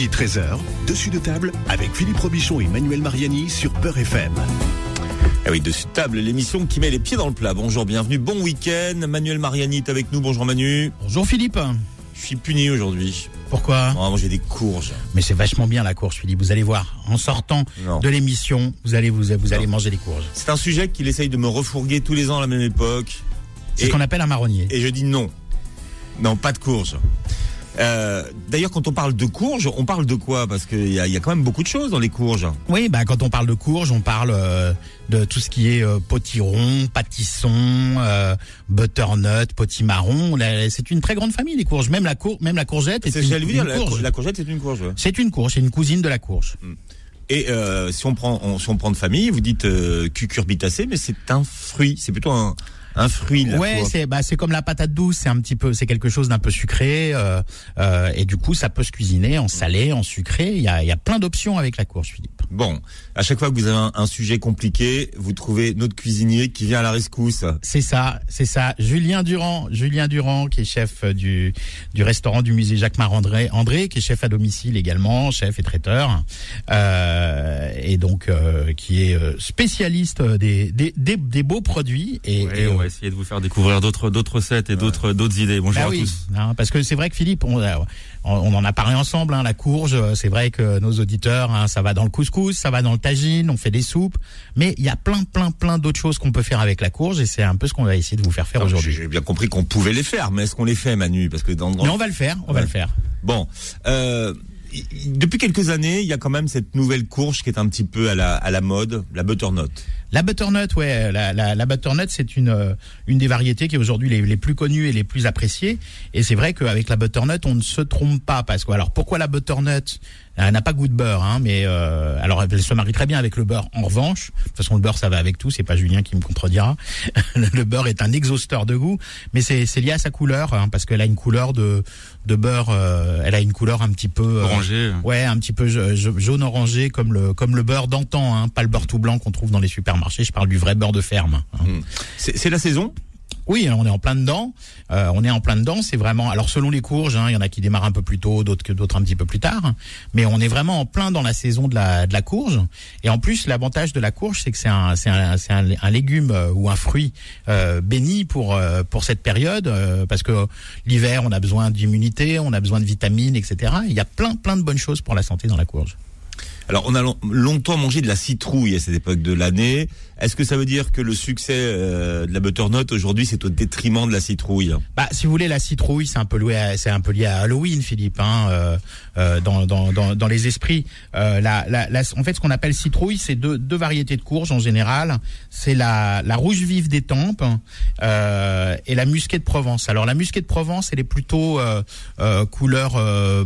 midi 13h, dessus de table avec Philippe Robichon et Manuel Mariani sur Peur FM. Ah oui, dessus de table, l'émission qui met les pieds dans le plat. Bonjour, bienvenue, bon week-end. Manuel Mariani est avec nous. Bonjour Manu. Bonjour Philippe. Je suis puni aujourd'hui. Pourquoi? Oh, Moi j'ai des courges. Mais c'est vachement bien la courge, Philippe. Vous allez voir, en sortant de l'émission, vous allez vous, vous allez manger des courges. C'est un sujet qu'il essaye de me refourguer tous les ans à la même époque. C'est ce qu'on appelle un marronnier. Et je dis non. Non, pas de courge. Euh, D'ailleurs, quand on parle de courge, on parle de quoi? Parce qu'il y, y, a quand même beaucoup de choses dans les courges. Oui, bah quand on parle de courge, on parle euh, de tout ce qui est euh, potiron, pâtisson, euh, butternut, potimarron. C'est une très grande famille les courges. Même la cour, même la courgette. C'est une, dire, la, courge. la courgette, c'est une courge. C'est une courge, c'est une cousine de la courge. Hmm. Et si on prend, on, si on prend de famille, vous dites euh, cucurbitacé, mais c'est un fruit. C'est plutôt un, un fruit. Ouais, c'est bah c'est comme la patate douce, c'est un petit peu, c'est quelque chose d'un peu sucré euh, euh, et du coup ça peut se cuisiner en salé, en sucré. Il y a, y a plein d'options avec la courge, Philippe. Bon, à chaque fois que vous avez un, un, sujet compliqué, vous trouvez notre cuisinier qui vient à la rescousse. C'est ça, c'est ça. Julien Durand, Julien Durand qui est chef du du restaurant du musée Jacques Marandré, André qui est chef à domicile également, chef et traiteur, euh, et donc euh, qui est euh, spécialiste des des, des, des beaux produits et, ouais, et on va essayer de vous faire découvrir d'autres d'autres recettes et d'autres d'autres idées. Bonjour bah à oui, tous. Non, parce que c'est vrai que Philippe, on, on en a parlé ensemble, hein, la courge. C'est vrai que nos auditeurs, hein, ça va dans le couscous, ça va dans le tagine, on fait des soupes, mais il y a plein plein plein d'autres choses qu'on peut faire avec la courge et c'est un peu ce qu'on va essayer de vous faire faire aujourd'hui. J'ai bien compris qu'on pouvait les faire, mais est-ce qu'on les fait, Manu? Parce que dans, dans... Mais on va le faire, on ouais. va le faire. Bon. Euh, depuis quelques années, il y a quand même cette nouvelle courge qui est un petit peu à la, à la mode, la butternut. La butternut, ouais, la, la, la butternut, c'est une une des variétés qui est aujourd'hui les, les plus connues et les plus appréciées. Et c'est vrai qu'avec la butternut, on ne se trompe pas parce que alors pourquoi la butternut elle n'a pas goût de beurre, hein, mais euh, alors elle se marie très bien avec le beurre. En revanche, de toute façon le beurre ça va avec tout, c'est pas Julien qui me contredira. le beurre est un exhausteur de goût, mais c'est lié à sa couleur hein, parce qu'elle a une couleur de de beurre, euh, elle a une couleur un petit peu euh, orangé. Ouais, un petit peu jaune orangé comme le comme le beurre d'antan, hein, pas le beurre tout blanc qu'on trouve dans les supermarchés. Je parle du vrai beurre de ferme. Hein. Mmh. C'est la saison? Oui, on est en plein dedans. Euh, on est en plein dedans. C'est vraiment. Alors selon les courges, hein, il y en a qui démarrent un peu plus tôt, d'autres que d'autres un petit peu plus tard. Mais on est vraiment en plein dans la saison de la de la courge. Et en plus, l'avantage de la courge, c'est que c'est un c'est un un, un, légume euh, ou un fruit euh, béni pour euh, pour cette période euh, parce que l'hiver, on a besoin d'immunité, on a besoin de vitamines, etc. Il y a plein plein de bonnes choses pour la santé dans la courge. Alors, on a longtemps mangé de la citrouille à cette époque de l'année. Est-ce que ça veut dire que le succès euh, de la butternut aujourd'hui, c'est au détriment de la citrouille? Bah, si vous voulez, la citrouille, c'est un peu lié, c'est un peu lié à Halloween, Philippe, hein, euh, euh, dans, dans, dans, dans, les esprits. Euh, la, la, la, en fait, ce qu'on appelle citrouille, c'est deux, deux variétés de courges en général. C'est la, la rouge vive des tempes euh, et la musquée de Provence. Alors, la musquée de Provence, elle est plutôt euh, couleur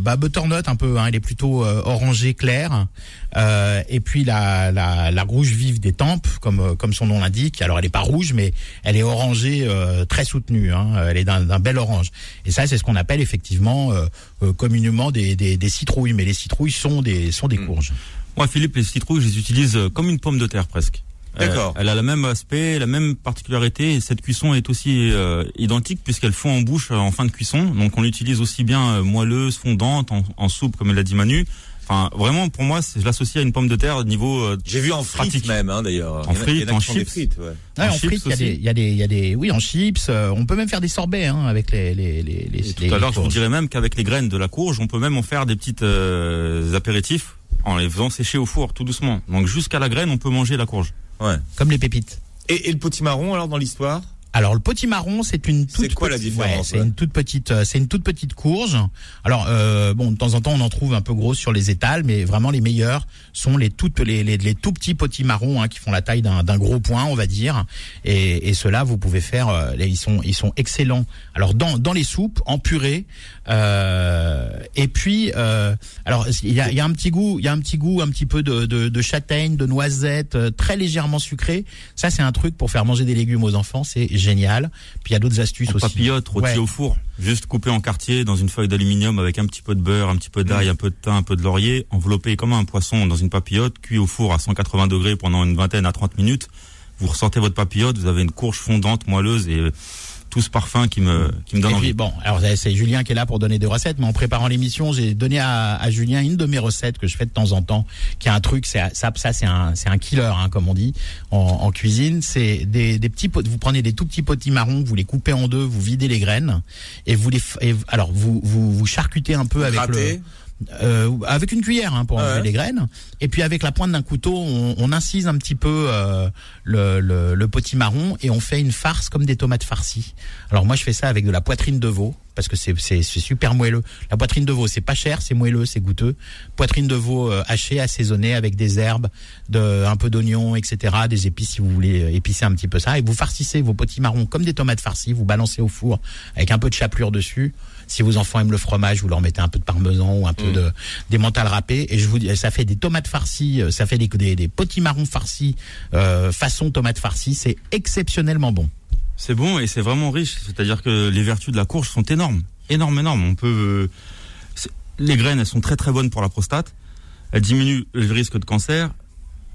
bah, butternut un peu. Hein, elle est plutôt orangée claire. Euh, et puis la, la, la, rouge vive des tempes, comme, comme son nom l'indique. Alors elle est pas rouge, mais elle est orangée euh, très soutenue. Hein. Elle est d'un bel orange. Et ça, c'est ce qu'on appelle effectivement euh, communément des, des, des, citrouilles. Mais les citrouilles sont des, sont des courges. Moi, Philippe, les citrouilles, je les utilise comme une pomme de terre presque. D'accord. Elle, elle, a le même aspect, la même particularité. Et cette cuisson est aussi euh, identique puisqu'elle fond en bouche en fin de cuisson. Donc on l'utilise aussi bien moelleuse, fondante, en, en soupe comme elle l'a dit Manu. Enfin, vraiment, pour moi, je l'associe à une pomme de terre au niveau. Euh, J'ai vu en frites pratique. même, hein, d'ailleurs. En frites, en chips. Frites, ouais. Ouais, en, en frites, il y a des, il y a des, y a des, oui, en chips. Euh, on peut même faire des sorbets hein, avec les, les, les, les. tout à l'heure, je vous dirais même qu'avec les graines de la courge, on peut même en faire des petites euh, apéritifs en les faisant sécher au four, tout doucement. Donc jusqu'à la graine, on peut manger la courge. Ouais. Comme les pépites. Et, et le potimarron alors dans l'histoire? Alors le potimarron, c'est une toute c'est quoi la différence ouais, C'est une toute petite, euh, c'est une toute petite courge. Alors euh, bon, de temps en temps, on en trouve un peu gros sur les étals, mais vraiment les meilleurs sont les toutes les, les, les tout petits potimarrons hein, qui font la taille d'un gros point, on va dire. Et, et ceux-là, vous pouvez faire, euh, ils sont ils sont excellents. Alors dans dans les soupes, en purée, euh, et puis euh, alors il y a, y a un petit goût, il y a un petit goût, un petit peu de, de, de châtaigne, de noisette, euh, très légèrement sucré. Ça, c'est un truc pour faire manger des légumes aux enfants, c'est génial. Puis il y a d'autres astuces en aussi. Papillote, rôti ouais. au four, juste coupé en quartier dans une feuille d'aluminium avec un petit peu de beurre, un petit peu d'ail, mmh. un peu de thym, un peu de laurier, enveloppé comme un poisson dans une papillote, cuit au four à 180 degrés pendant une vingtaine à 30 minutes. Vous ressortez votre papillote, vous avez une courge fondante, moelleuse et tout ce parfum qui me qui me donne Et envie. puis bon, alors c'est Julien qui est là pour donner des recettes, mais en préparant l'émission, j'ai donné à, à Julien une de mes recettes que je fais de temps en temps, qui est un truc, c'est ça, ça c'est un c'est un killer, hein, comme on dit en, en cuisine. C'est des, des petits pots, vous prenez des tout petits potimarrons, vous les coupez en deux, vous videz les graines et vous les et, alors vous vous vous charcutez un peu avec le euh, avec une cuillère hein, pour enlever ouais. les graines. Et puis avec la pointe d'un couteau, on, on incise un petit peu euh, le, le, le potimarron et on fait une farce comme des tomates farcies. Alors moi je fais ça avec de la poitrine de veau parce que c'est c'est c'est super moelleux. La poitrine de veau c'est pas cher, c'est moelleux, c'est goûteux. Poitrine de veau euh, hachée, assaisonnée avec des herbes, de un peu d'oignon, etc. Des épices si vous voulez euh, épicer un petit peu ça. Et vous farcissez vos potimarrons comme des tomates farcies. Vous balancez au four avec un peu de chapelure dessus. Si vos enfants aiment le fromage, vous leur mettez un peu de parmesan ou un peu de des mentales râpées. Et je vous dis, ça fait des tomates farcies, euh, ça fait des des, des potimarrons farcis euh, façon tomate farcie. C'est exceptionnellement bon. C'est bon et c'est vraiment riche. C'est-à-dire que les vertus de la courge sont énormes, énormes, énormes. On peut, euh, les graines, elles sont très très bonnes pour la prostate. Elles diminuent le risque de cancer.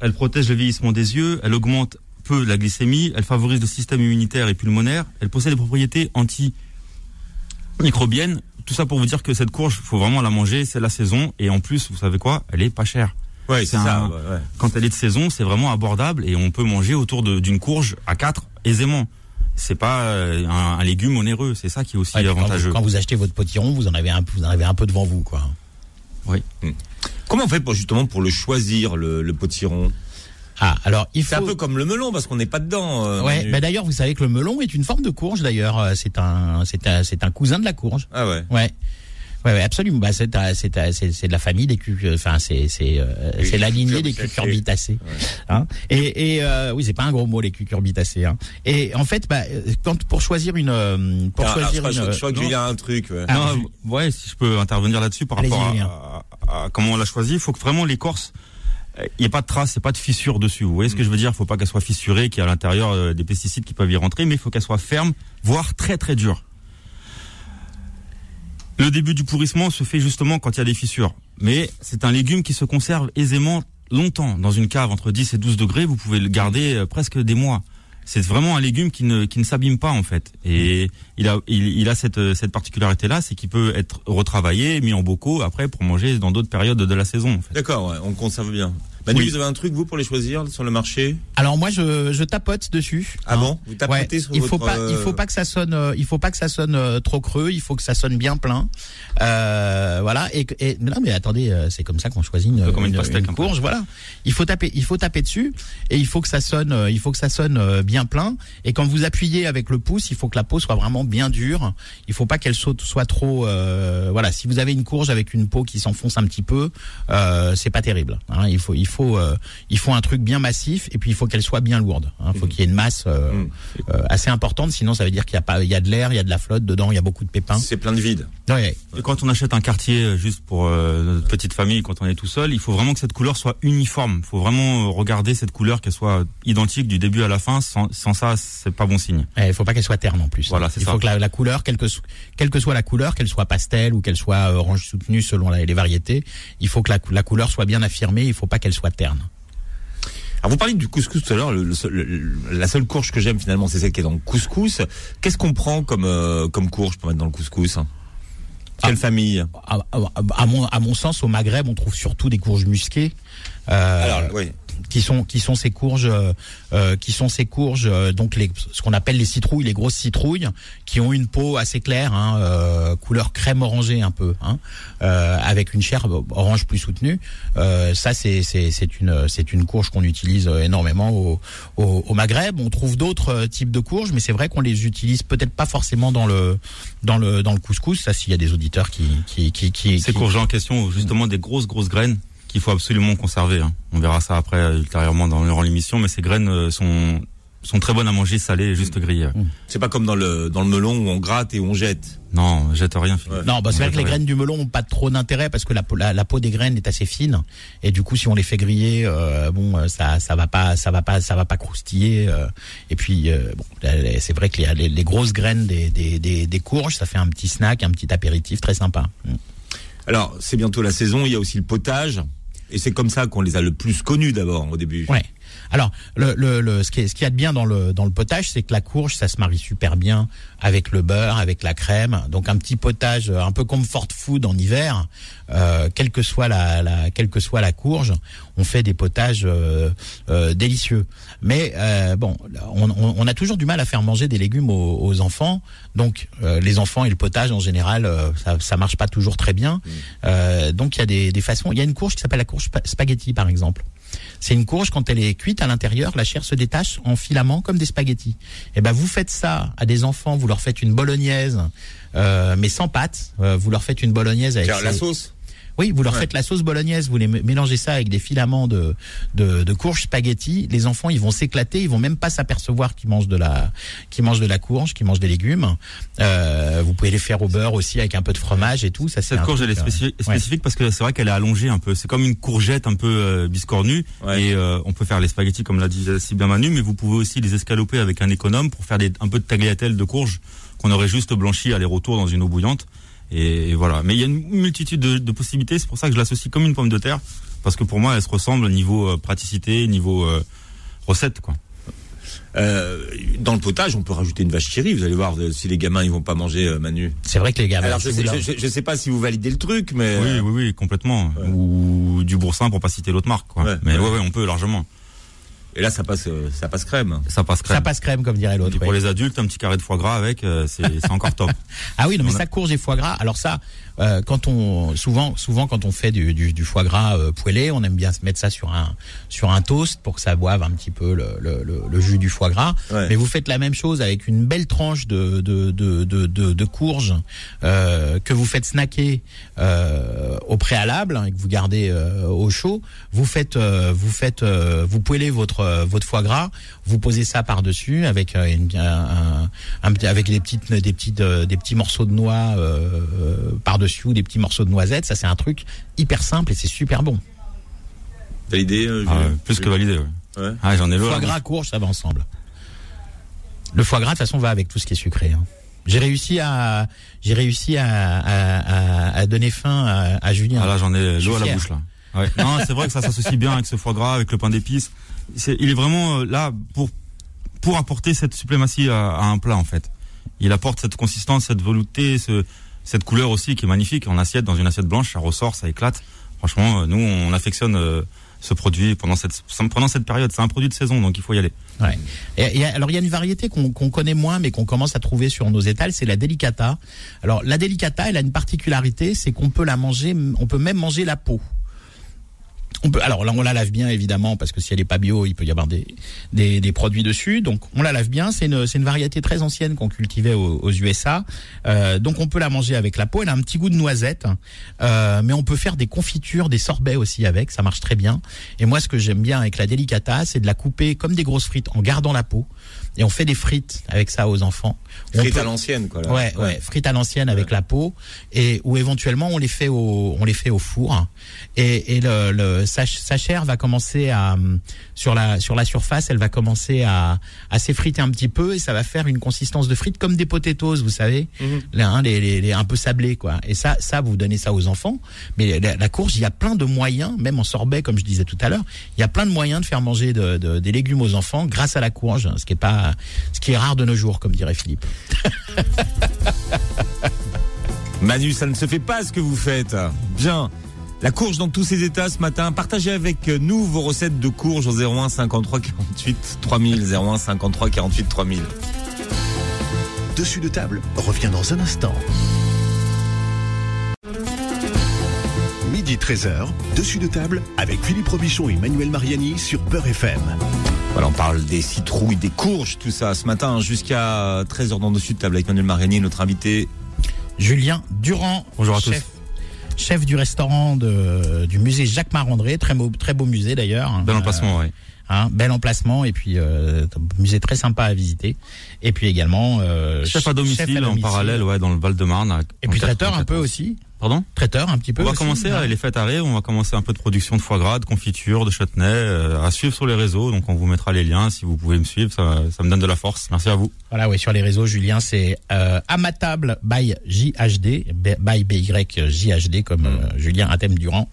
Elles protègent le vieillissement des yeux. Elles augmentent peu la glycémie. Elles favorisent le système immunitaire et pulmonaire. Elles possèdent des propriétés anti-microbiennes. Tout ça pour vous dire que cette courge, faut vraiment la manger. C'est la saison et en plus, vous savez quoi? Elle est pas chère. Ouais, c'est ça. un- ouais, ouais. Quand elle est de saison, c'est vraiment abordable et on peut manger autour de- d'une courge à quatre aisément. C'est pas euh, un, un légume onéreux, c'est ça qui est aussi Ouais, puis quand, avantageux. vous, quand vous achetez votre potiron, vous en avez un, vous en avez un peu devant vous, quoi. Comment on fait pour justement pour le choisir le, le potiron? Ah, alors il faut. C'est un peu comme le melon parce qu'on n'est pas dedans. euh, Ouais, Manu. bah d'ailleurs, vous savez que le melon est une forme de courge. D'ailleurs, Euh, c'est un, c'est un, c'est un cousin de la courge. Ah ouais. Ouais. Ouais, ouais, absolument. Bah, c'est, un- c'est, un- c'est, c'est de la famille des enfin, c'est, c'est, euh, c'est la lignée des cucurbitacées. cucurbitacées. Hein. Et, et euh, oui, c'est pas un gros mot les cucurbitacées. Hein. Et en fait, bah, euh, quand pour choisir une, euh, pour Ah, je, choisir crois, une, je crois que y a un truc. Ouais. Ah, non, ouais, si je peux intervenir là-dessus par Allez-y, rapport à, Julien. à- à comment on l'a choisi, il faut que vraiment l'écorce, euh, il n'y ait pas de traces, il pas de fissure dessus. Vous voyez ce que je veux dire? Il faut pas qu'elle soit fissurée, qu'il y ait à l'intérieur euh, des pesticides qui peuvent y rentrer, mais il faut qu'elle soit ferme, voire très très dure. Le début du pourrissement se fait justement quand il y a des fissures. Mais c'est un légume qui se conserve aisément longtemps. Dans une cave entre 10 et 12 degrés, vous pouvez le garder euh, presque des mois. C'est vraiment un légume qui ne, qui ne s'abîme pas en fait. Et il a, il, a cette, cette particularité-là, c'est qu'il peut être retravaillé, mis en bocaux après pour manger dans d'autres périodes de la saison. En fait. D'accord, ouais, on conserve bien. Manu, Oui. vous avez un truc vous pour les choisir sur le marché Alors moi, je, je tapote dessus. Ah hein. bon Vous tapotez Ouais, sur il faut votre, pas, il euh, faut pas que ça sonne, euh, il faut pas que ça sonne euh, trop creux, il faut que ça sonne bien plein. Euh, voilà. Et, et mais non, mais attendez, euh, c'est comme ça qu'on choisit une, comme un courge. Voilà. Il faut taper, il faut taper dessus et il faut que ça sonne, euh, il faut que ça sonne euh, bien plein. Et quand vous appuyez avec le pouce, il faut que la peau soit vraiment bien dure. Il faut pas qu'elle saute, soit trop. euh, voilà. Si vous avez une courge avec une peau qui s'enfonce un petit peu, euh, c'est pas terrible. hein. Il faut, il faut, euh, il faut un truc bien massif et puis il faut qu'elle soit bien lourde. hein. Il faut qu'il y ait une masse euh, Mhm. euh, assez importante. Sinon, ça veut dire qu'il y a pas, il y a de l'air, il y a de la flotte dedans, il y a beaucoup de pépins. C'est plein de vide. Ouais. Et quand on achète un quartier juste pour euh, notre petite famille, quand on est tout seul, il faut vraiment que cette couleur soit uniforme. Il faut vraiment regarder cette couleur qu'elle soit identique du début à la fin. Sans, sans ça, c'est pas bon signe. Il faut pas qu'elle soit terne en plus. Voilà, hein. c'est Il ça. faut que la, la couleur, quelle que, so- quelle que soit la couleur, qu'elle soit pastel ou qu'elle soit orange soutenue selon la- les variétés, il faut que la, cou- la couleur soit bien affirmée. Il faut pas qu'elle soit terne. Alors vous parliez du couscous tout à l'heure. la seule courge que j'aime finalement, c'est celle qui est dans le couscous. Qu'est-ce qu'on prend comme euh, comme courge pour mettre dans le couscous Quelle Ah. famille? À, à- à mon, à mon sens, au Maghreb, on trouve surtout des courges musquées. Euh, Alors oui. Qui sont qui sont ces courges euh, euh, qui sont ces courges euh, donc les ce qu'on appelle les citrouilles les grosses citrouilles qui ont une peau assez claire hein, euh, couleur crème orangée un peu hein, euh, avec une chair orange plus soutenue. Euh, ça c'est c'est c'est une c'est une courge qu'on utilise énormément au, au au Maghreb. On trouve d'autres types de courges mais c'est vrai qu'on les utilise peut-être pas forcément dans le dans le dans le couscous. Ça s'il y a des auditeurs qui qui qui qui, Ces qui- courges en question, justement des grosses grosses graines qu'il faut absolument conserver. hein. On verra ça après euh, ultérieurement dans, durant l'émission, mais ces graines euh, sont sont très bonnes à manger salées, juste grillées. C'est pas comme dans le dans le melon où on gratte et où on jette. Non, jette rien. Non, bah c'est On vrai que les rien. graines du melon ont pas trop d'intérêt parce que la, peau- la, la peau des graines est assez fine et du coup si on les fait griller, euh, bon euh, ça ça va pas ça va pas ça va pas croustiller euh, et puis euh, bon c'est vrai que les, les, les grosses graines des, des, des, des courges ça fait un petit snack, un petit apéritif très sympa. Mm. Alors c'est bientôt la saison. Il y a aussi le potage. Et c'est comme ça qu'on les a le plus connus d'abord au début. Ouais. Alors, le, le, le, ce qu'il y a de bien dans le dans le potage, c'est que la courge, ça se marie super bien avec le beurre, avec la crème. Donc un petit potage, euh, un peu comme fort food en hiver, euh, quelle que soit la, la quelle que soit la courge, on fait des potages euh, euh, délicieux. Mais euh, bon, on, on, on a toujours du mal à faire manger des légumes aux, aux enfants. Donc euh, les enfants et le potage en général, euh, ça, ça marche pas toujours très bien. Euh, donc il y a des, des façons. Il y a une courge qui s'appelle la courge spa- spaghetti par exemple. C'est une courge quand elle est cuite à l'intérieur, la chair se détache en filaments comme des spaghettis. Et ben vous faites ça à des enfants, vous leur faites une bolognaise, euh, mais sans pâte. Euh, vous leur faites une bolognaise avec la sauce. Oui, vous leur Ouais. faites la sauce bolognaise, vous les mé- mélangez ça avec des filaments de, de, de courge spaghetti. Les enfants, ils vont s'éclater, ils vont même pas s'apercevoir qu'ils mangent de la, qu'ils mangent de la courge, qu'ils mangent des légumes. Euh, vous pouvez les faire au beurre aussi avec un peu de fromage et tout. Ça, Cette courge, elle est euh, spécifique, ouais. spécifique parce que c'est vrai qu'elle est allongée un peu. C'est comme une courgette un peu euh, biscornue. Ouais. Et euh, on peut faire les spaghettis comme l'a dit si bien Manu, mais vous pouvez aussi les escaloper avec un économe pour faire des, un peu de tagliatelle de courge qu'on aurait juste blanchi aller-retour dans une eau bouillante. Et, et voilà. Mais il y a une multitude de, de possibilités. C'est pour ça que je l'associe comme une pomme de terre parce que pour moi, elle se ressemble au niveau euh, praticité, niveau euh, recette, quoi. Euh, dans le potage, on peut rajouter une vache rit. Vous allez voir si les gamins ils vont pas manger euh, Manu. C'est vrai que les gars, Alors je sais, je, je- sais pas si vous validez le truc, mais Oui, oui, oui, complètement. Ouais. Ou du boursin pour pas citer l'autre marque, quoi. Ouais, mais ouais. ouais, ouais, on peut largement. Et là ça passe, euh, ça passe crème. Ça passe crème. ça passe crème comme dirait Et l'autre. pour ouais. les adultes, un petit carré de foie gras avec, euh, c'est encore top. Ah oui, non, mais ça courge et foie gras. Alors ça, euh, quand on souvent souvent quand on fait du, du, du foie gras euh, poêlé, on aime bien se mettre ça sur un sur un toast pour que ça boive un petit peu le, le, le, le jus du foie gras. Ouais. Mais vous faites la même chose avec une belle tranche de de de de, de, de courge euh, que vous faites snacker euh, au préalable hein, et que vous gardez euh, au chaud. Vous faites euh, vous faites euh, vous poêlez votre euh, votre foie gras. Vous posez ça par dessus avec euh, une, un, un- un petit- avec des petites des petites euh, des petits morceaux de noix euh, par dessus ou des petits morceaux de noisettes. Ça c'est un truc hyper simple et c'est super bon. T'as l'idée euh, Ah, plus que validé, ouais. Ouais. Ah, j'en ai. Foie gras, courge, ça va ensemble. Le foie gras, de toute façon, va avec tout ce qui est sucré. hein. J'ai réussi à, j'ai réussi à, à, à- à donner faim à, à Julien. Ah là, j'en ai l'eau à la bouche, là. Ouais. Non, c'est vrai que ça s'associe bien avec ce foie gras, avec le pain d'épices. Il est vraiment euh, là pour, pour apporter cette suprématie à, un plat, en fait. Il apporte cette consistance, cette velouté, ce, cette couleur aussi qui est magnifique. En assiette, dans une assiette blanche, ça ressort, ça éclate. Franchement, euh, nous, on affectionne euh, ce produit pendant cette, pendant cette période. C'est un produit de saison, donc il faut y aller. Ouais. Et, alors il y a une variété qu'on connaît moins, mais qu'on commence à trouver sur nos étals, c'est la delicata. Alors la delicata, elle a une particularité, c'est qu'on peut la manger, on peut même manger la peau. On peut, alors là, on la lave bien évidemment parce que si elle est pas bio, il peut y avoir des des, des produits dessus. Donc on la lave bien. C'est une c'est une variété très ancienne qu'on cultivait aux, aux USA. Euh, donc on peut la manger avec la peau. Elle a un petit goût de noisette, euh, mais on peut faire des confitures, des sorbets aussi avec. Ça marche très bien. Et moi, ce que j'aime bien avec la delicata, c'est de la couper comme des grosses frites en gardant la peau. Et on fait des frites avec ça aux enfants. Frites peut- à l'ancienne, quoi. Là. Ouais, ouais, frites à l'ancienne avec la peau et ou éventuellement on les fait au on les fait au four et, et le, le sa, sa chair va commencer à sur la sur la surface, elle va commencer à à s'effriter un petit peu et ça va faire une consistance de frites comme des potatoes, vous savez, Mhm. les, hein, les, les, les un peu sablés quoi. Et ça ça vous donnez ça aux enfants, mais la, la courge, il y a plein de moyens, même en sorbet comme je disais tout à l'heure, il y a plein de moyens de faire manger de, de- des légumes aux enfants grâce à la courge, ce qui est pas ce qui est rare de nos jours comme dirait Philippe. Manu, ça ne se fait pas ce que vous faites. Bien. La courge dans tous ses états ce matin. Partagez avec nous vos recettes de courge au 01 53 48 3000. 01 53 48 3000. Dessus de table revient dans un instant. Midi 13h, dessus de table avec Philippe Robichon et Manuel Mariani sur Peur FM. Voilà, on parle des citrouilles, des courges, tout ça ce matin jusqu'à 13h dans dessus de table avec Manuel Mariani, notre invité. Julien Durand. Bonjour à chef, Chef du restaurant de, du musée Jacques Marandré, très beau, très beau musée d'ailleurs. Bel emplacement, ouais. Hein, bel emplacement et puis euh, musée très sympa à visiter. Et puis également euh, Chef à domicile, en domicile. parallèle, ouais, dans le Val-de-Marne. à- Et puis traiteur un peu 94. aussi. Pardon Traiteur un petit peu. On va aussi, commencer, euh, les fêtes arrivent, on va commencer un peu de production de foie gras, de confiture, de chutney, euh, à suivre sur les réseaux. Donc on vous mettra les liens si vous pouvez me suivre, ça, ça me donne de la force. Merci à vous. Voilà, oui, sur les réseaux, Julien, c'est euh, à ma table by JHD, by BYJHD, comme euh, Julien Athème Durand.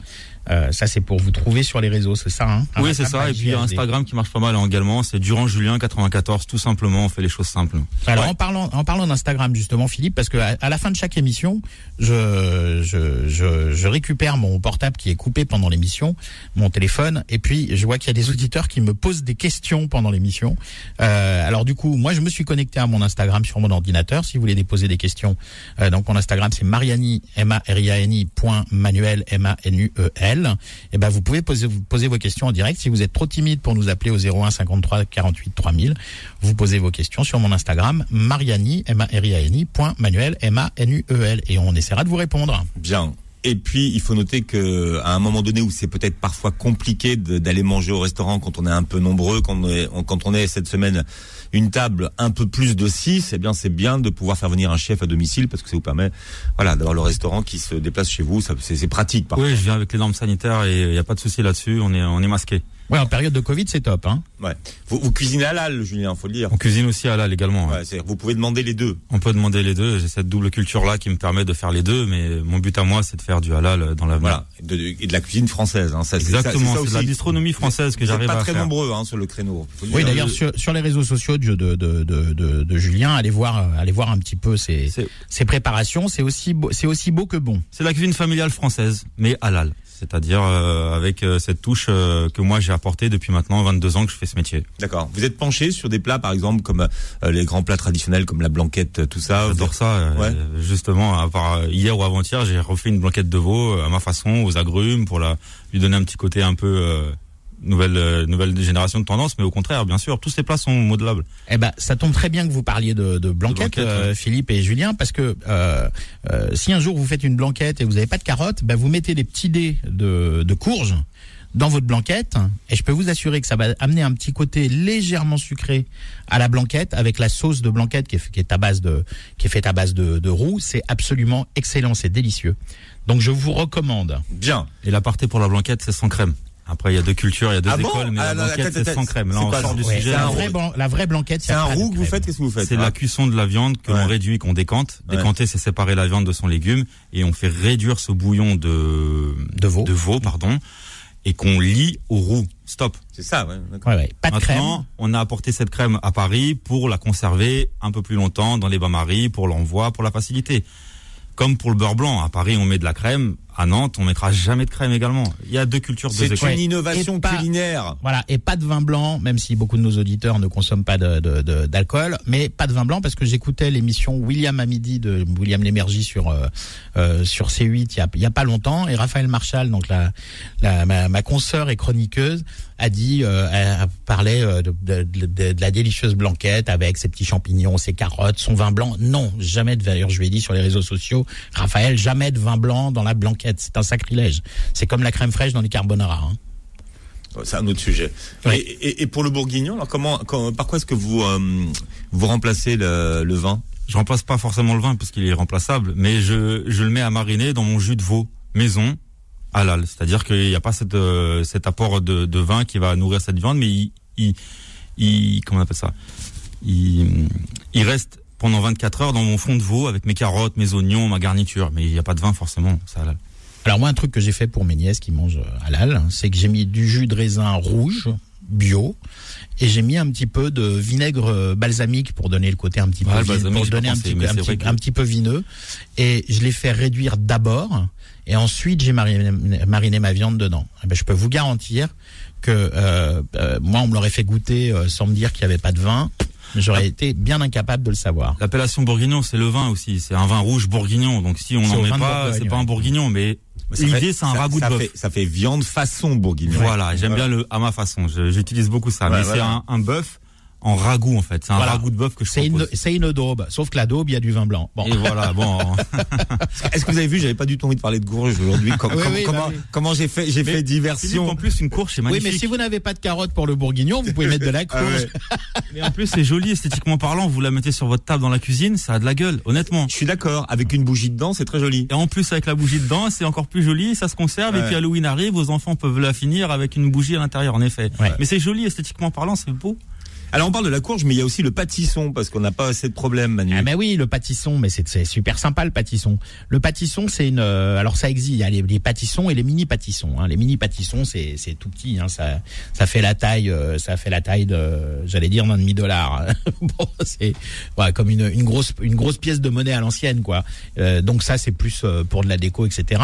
Euh, ça, c'est pour vous trouver sur les réseaux, c'est ça hein Oui, c'est ça. Et puis Instagram qui marche pas mal également, c'est Durand Julien 94, tout simplement. On fait les choses simples. Alors en parlant en parlant d'Instagram justement, Philippe, parce que à, la fin de chaque émission, je, je je, je récupère mon portable qui est coupé pendant l'émission, mon téléphone, et puis je vois qu'il y a des auditeurs qui me posent des questions pendant l'émission. Euh, alors du coup, moi, je me suis connecté à mon Instagram sur mon ordinateur. Si vous voulez déposer des questions, euh, donc mon Instagram c'est Mariani M A R I A N I point Manuel M A N U E L eh ben vous pouvez poser, poser vos questions en direct. Si vous êtes trop timide pour nous appeler au 01 53 48 3000, vous posez vos questions sur mon Instagram Mariani M R I A N I point Manuel M A N U E L et on essaiera de vous répondre. Bien. Et puis, il faut noter que à un moment donné où c'est peut-être parfois compliqué d'aller manger au restaurant quand on est un peu nombreux, quand on est cette semaine une table un peu plus de 6, eh bien c'est bien de pouvoir faire venir un chef à domicile parce que ça vous permet voilà d'avoir le restaurant qui se déplace chez vous, c'est pratique. Oui, je viens avec les normes sanitaires et il n'y a pas de souci là-dessus, on est on est masqué. Ouais, en période de Covid, c'est top. Hein. Ouais. Vous, vous cuisinez halal, Julien, faut le dire. On cuisine aussi halal également. Ouais, vous pouvez demander les deux. On peut demander les deux. J'ai cette double culture-là qui me permet de faire les deux, mais mon but à moi, c'est de faire du halal dans la Voilà, et de la cuisine française. Hein. Ça, Exactement, c'est la bistronomie française que j'arrive à faire. Pas très nombreux hein, sur le créneau. Oui, d'ailleurs sur, sur, les réseaux sociaux de, de, de, de, de Julien, allez voir, allez voir un petit peu ses, ses préparations. C'est aussi beau, c'est aussi beau que bon. C'est la cuisine familiale française, mais halal c'est-à-dire euh, avec euh, cette touche euh, que moi j'ai apportée depuis maintenant 22 ans que je fais ce métier. D'accord. Vous êtes penché sur des plats, par exemple, comme les grands plats traditionnels, comme la blanquette, tout ça. J'adore ça. Ouais. justement, à part hier ou avant-hier, j'ai refait une blanquette de veau à ma façon, aux agrumes, pour la lui donner un petit côté un peu nouvelle euh, nouvelle génération de tendance, mais au contraire, bien sûr, tous ces plats sont modelables. Eh ben, ça tombe très bien que vous parliez de, de blanquette, euh, Philippe et Julien, parce que euh, euh, si un jour vous faites une blanquette et vous n'avez pas de carottes, ben vous mettez des petits dés de, de courge dans votre blanquette, et je peux vous assurer que ça va amener un petit côté légèrement sucré à la blanquette avec la sauce de blanquette qui est, qui est à base de qui est faite à base de, de roux. C'est absolument excellent, c'est délicieux. Donc je vous recommande. Bien. Et la partie pour la blanquette, c'est sans crème. Après, il y a deux cultures, il y a deux ah écoles, mais ah, la blanquette, c'est sans crème. Là, on sort du sujet. la vraie blanquette, c'est un roux que vous faites, qu'est-ce que vous faites C'est la cuisson de la viande que l'on réduit, qu'on décante. Décanter, c'est séparer la viande de son légume, et on fait réduire ce bouillon de, de veau, de veau, pardon, et qu'on lie au roux. Stop. C'est ça, ouais. ouais, Pas de Maintenant, on a apporté cette crème à Paris pour la conserver un peu plus longtemps dans les bains-maries, pour l'envoi, pour la facilité. Comme pour le beurre blanc, à Paris, on met de la crème à Nantes, on mettra jamais de crème également. Il y a deux cultures, deux C'est une innovation culinaire. Voilà, et pas de vin blanc, même si beaucoup de nos auditeurs ne consomment pas d'alcool, de, mais pas de vin blanc parce que j'écoutais l'émission William à midi de William Lémergie sur euh, euh, sur C8 il y a, il y a pas longtemps et Raphaël Marchal, donc la, la ma, ma consoeur et chroniqueuse, a dit, euh, a parlé euh, de, de, de, de, la délicieuse blanquette avec ses petits champignons, ses carottes, son vin blanc. Non, jamais de d'ailleurs je lui ai dit sur les réseaux sociaux, Raphaël, jamais de vin blanc dans la blanquette c'est un sacrilège. C'est comme la crème fraîche dans les carbonara. Hein. Oh, c'est un autre sujet. Et, pour le bourguignon, alors comment, par quoi est-ce que vous euh, vous remplacez le, vin? Je remplace pas forcément le vin parce qu'il est remplaçable, mais je, le mets à mariner dans mon jus de veau maison halal. C'est-à-dire qu'il n'y a pas cette, euh, cet apport de, vin qui va nourrir cette viande, mais il, il, comment on appelle ça? Il, il reste pendant 24 heures dans mon fond de veau avec mes carottes, mes oignons, ma garniture. Mais il n'y a pas de vin forcément, c'est halal. Alors moi, un truc que j'ai fait pour mes nièces qui mangent euh, halal, c'est que j'ai mis du jus de raisin rouge bio et j'ai mis un petit peu de vinaigre euh, balsamique pour donner le côté un petit peu pour donner un petit, peu, un, petit, peu vineux et je l'ai fait réduire d'abord et ensuite j'ai mariné, mariné, ma viande dedans. Et eh ben, je peux vous garantir que euh, moi on me l'aurait fait goûter sans me dire qu'il n'y avait pas de vin J'aurais été bien incapable de le savoir. L'appellation bourguignon, c'est le vin aussi. C'est un vin rouge bourguignon. Donc si on n'en met pas, c'est pas un bourguignon, mais L'idée, c'est un ragoût de bœuf. Ça fait viande façon bourguignon. Voilà, j'aime bien le à ma façon. J'utilise beaucoup ça. mais c'est un, un bœuf en ragoût en fait. C'est un ragoût de bœuf que je C'est une, c'est une daube, sauf que la daube, il y a du vin blanc. Bon. Et voilà, bon. Est-ce que vous avez vu, j'avais pas du tout envie de parler de courge aujourd'hui. comment, bah comment j'ai fait, j'ai fait diversion. en plus, une courge, c'est magnifique. Oui, mais si vous n'avez pas de carotte pour le bourguignon, vous pouvez mettre de la ah courge. mais en plus, c'est joli esthétiquement parlant. Vous la mettez sur votre table dans la cuisine, ça a de la gueule, honnêtement. Je suis d'accord. Avec une bougie dedans, c'est très joli. Et en plus, avec la bougie dedans, c'est encore plus joli. Ça se conserve. Et puis Halloween arrive, vos enfants peuvent la finir avec une bougie à l'intérieur, en effet. Mais c'est joli esthétiquement parlant, c'est beau. Alors on parle de la courge, mais il y a aussi le pâtisson parce qu'on n'a pas assez de problèmes, Manu. Ah mais oui, le pâtisson, mais c'est super sympa le pâtisson. Le pâtisson, c'est une, euh, alors ça existe. Il y a les, pâtissons et les mini pâtissons. Hein. Les mini pâtissons, c'est tout petit. Hein. Ça ça fait la taille, euh, ça fait la taille de, j'allais dire d'un demi dollar. bon, c'est comme une une grosse une grosse pièce de monnaie à l'ancienne quoi. Euh, donc ça c'est plus euh, pour de la déco etc.